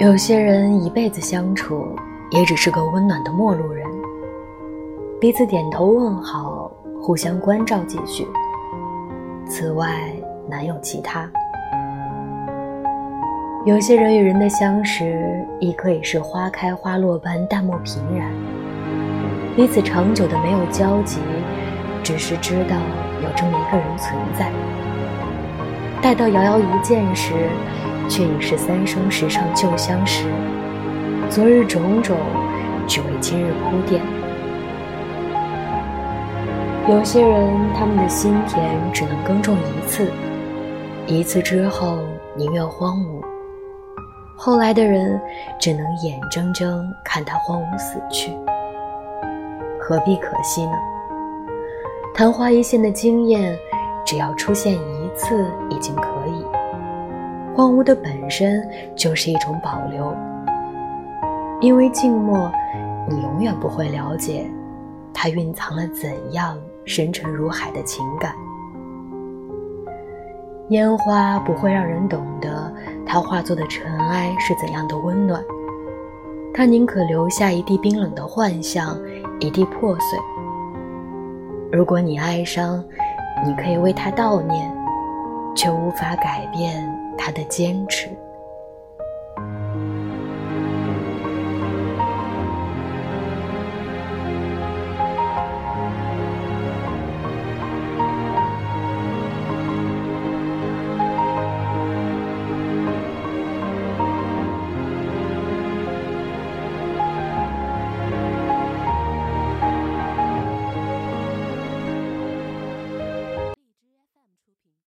有些人一辈子相处，也只是个温暖的陌路人，彼此点头问好，互相关照几句。此外，难有其他。有些人与人的相识，亦可以是花开花落般淡漠平然，彼此长久的没有交集，只是知道有这么一个人存在。待到遥遥一见时，却已是三生石上旧相识。昨日种种，只为今日铺垫。有些人，他们的心田只能耕种一次，一次之后宁愿荒芜。后来的人，只能眼睁睁看他荒芜死去，何必可惜呢？昙花一现的经验，只要出现一次已经可以。荒芜的本身就是一种保留，因为静默，你永远不会了解，它蕴藏了怎样深沉如海的情感。烟花不会让人懂得它化作的尘埃是怎样的温暖，它宁可留下一地冰冷的幻象，一地破碎。如果你哀伤，你可以为他悼念，却无法改变他的坚持。